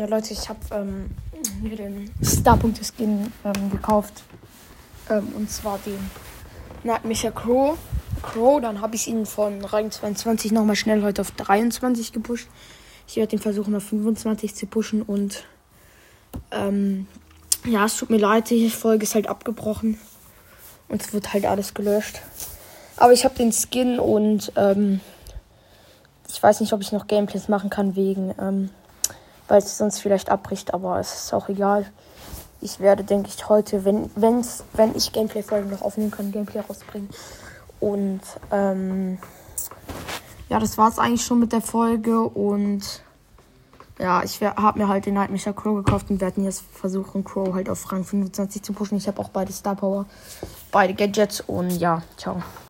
Ja, Leute, ich habe ähm, mir den Star.skin ähm, gekauft. Ähm, und zwar den Nightmare Crow. Crow, dann habe ich ihn von Rang 22 nochmal schnell heute auf 23 gepusht. Ich werde ihn versuchen auf 25 zu pushen und ähm, ja, es tut mir leid, die Folge ist halt abgebrochen und es wird halt alles gelöscht. Aber ich habe den Skin und ähm, ich weiß nicht, ob ich noch Gameplays machen kann wegen ähm, weil es sonst vielleicht abbricht, aber es ist auch egal. Ich werde, denke ich, heute, wenn, wenn's, wenn ich Gameplay-Folgen noch aufnehmen kann, Gameplay rausbringen. Und ähm, ja, das war es eigentlich schon mit der Folge. Und ja, ich habe mir halt den Nightmare Crow gekauft und werde jetzt versuchen, Crow halt auf Rang 25 zu pushen. Ich habe auch beide Star Power, beide Gadgets und ja, ciao.